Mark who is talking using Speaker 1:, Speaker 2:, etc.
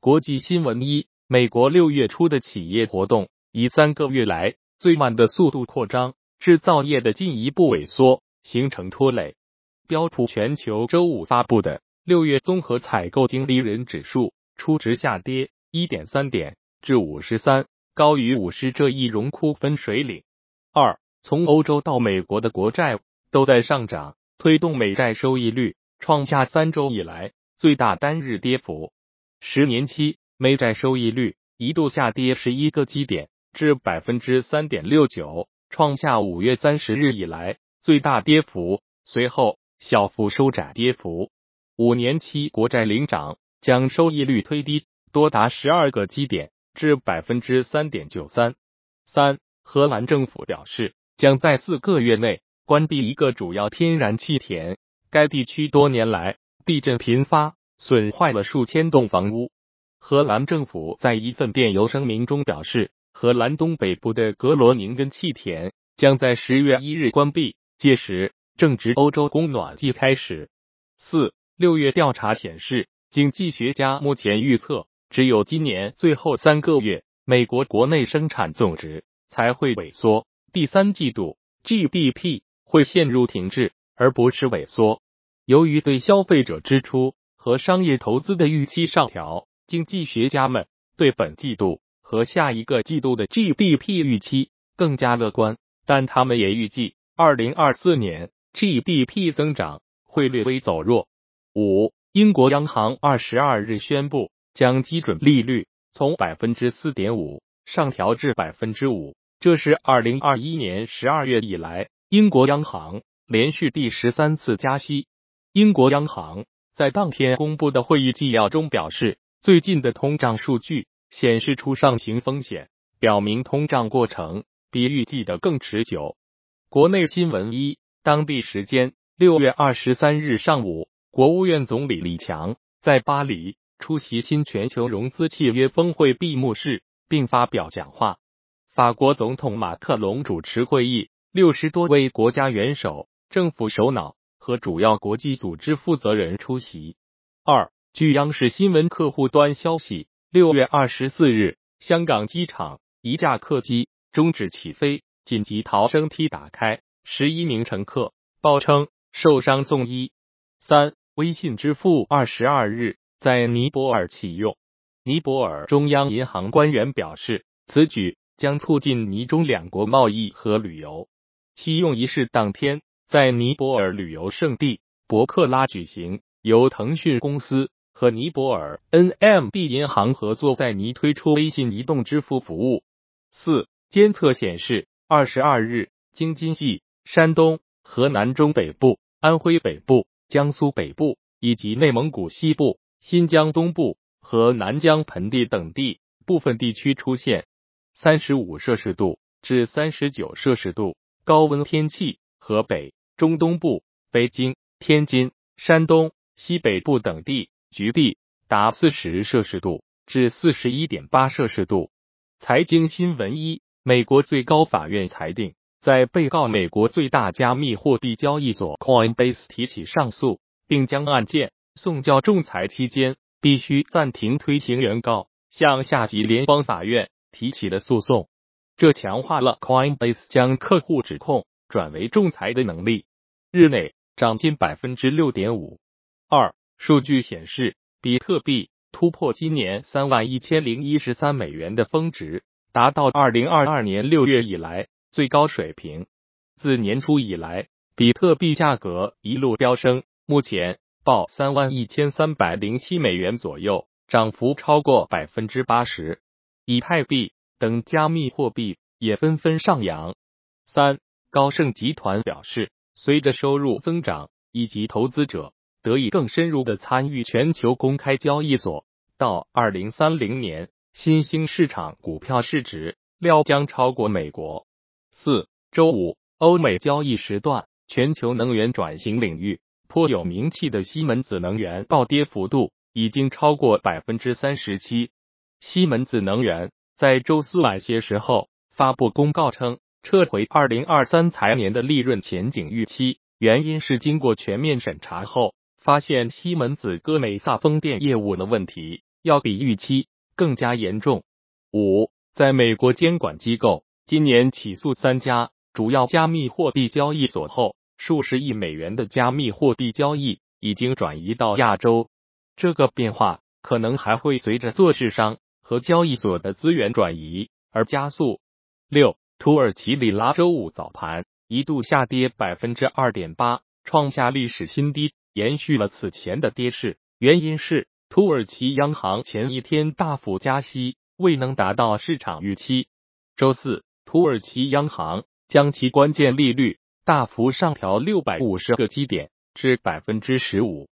Speaker 1: 国际新闻一：美国六月初的企业活动以三个月来最慢的速度扩张，制造业的进一步萎缩形成拖累。标普全球周五发布的六月综合采购经理人指数初值下跌一点三点至五十三，高于五十这一荣枯分水岭。二，从欧洲到美国的国债都在上涨，推动美债收益率创下三周以来最大单日跌幅。十年期美债收益率一度下跌十一个基点至百分之三点六九，创下五月三十日以来最大跌幅。随后小幅收窄跌幅。五年期国债领涨，将收益率推低多达十二个基点至百分之三点九三。三，荷兰政府表示将在四个月内关闭一个主要天然气田。该地区多年来地震频发。损坏了数千栋房屋。荷兰政府在一份电邮声明中表示，荷兰东北部的格罗宁根气田将在十月一日关闭，届时正值欧洲供暖季开始。四六月调查显示，经济学家目前预测，只有今年最后三个月，美国国内生产总值才会萎缩，第三季度 GDP 会陷入停滞，而不是萎缩。由于对消费者支出。和商业投资的预期上调，经济学家们对本季度和下一个季度的 GDP 预期更加乐观，但他们也预计二零二四年 GDP 增长会略微走弱。五，英国央行二十二日宣布将基准利率从百分之四点五上调至百分之五，这是二零二一年十二月以来英国央行连续第十三次加息。英国央行。在当天公布的会议纪要中表示，最近的通胀数据显示出上行风险，表明通胀过程比预计的更持久。国内新闻一，当地时间六月二十三日上午，国务院总理李强在巴黎出席新全球融资契约峰会闭幕式并发表讲话。法国总统马克龙主持会议，六十多位国家元首、政府首脑。和主要国际组织负责人出席。二，据央视新闻客户端消息，六月二十四日，香港机场一架客机终止起飞，紧急逃生梯打开，十一名乘客报称受伤送医。三，微信支付二十二日在尼泊尔启用。尼泊尔中央银行官员表示，此举将促进尼中两国贸易和旅游。启用仪式当天。在尼泊尔旅游胜地博克拉举行，由腾讯公司和尼泊尔 NMB 银行合作，在尼推出微信移动支付服务。四监测显示，二十二日，京津冀、山东、河南中北部、安徽北部、江苏北部以及内蒙古西部、新疆东部和南疆盆地等地部分地区出现三十五摄氏度至三十九摄氏度高温天气。河北。中东部、北京、天津、山东西北部等地局地达四十摄氏度至四十一点八摄氏度。财经新闻一：美国最高法院裁定，在被告美国最大加密货币交易所 Coinbase 提起上诉，并将案件送交仲裁期间，必须暂停推行原告向下级联邦法院提起的诉讼。这强化了 Coinbase 将客户指控转为仲裁的能力。日内涨近百分之六点五二。数据显示，比特币突破今年三万一千零一十三美元的峰值，达到二零二二年六月以来最高水平。自年初以来，比特币价格一路飙升，目前报三万一千三百零七美元左右，涨幅超过百分之八十。以太币等加密货币也纷纷上扬。三高盛集团表示。随着收入增长以及投资者得以更深入的参与全球公开交易所，到二零三零年，新兴市场股票市值料将超过美国。四周五，欧美交易时段，全球能源转型领域颇有名气的西门子能源暴跌幅度已经超过百分之三十七。西门子能源在周四晚些时候发布公告称。撤回二零二三财年的利润前景预期，原因是经过全面审查后，发现西门子歌美萨风电业务的问题，要比预期更加严重。五，在美国监管机构今年起诉三家主要加密货币交易所后，数十亿美元的加密货币交易已经转移到亚洲。这个变化可能还会随着做市商和交易所的资源转移而加速。六，土耳其里拉周五早盘一度下跌百分之二点八，创下历史新低，延续了此前的跌势。原因是土耳其央行前一天大幅加息，未能达到市场预期。周四，土耳其央行将其关键利率大幅上调六百五十个基点至百分之十五。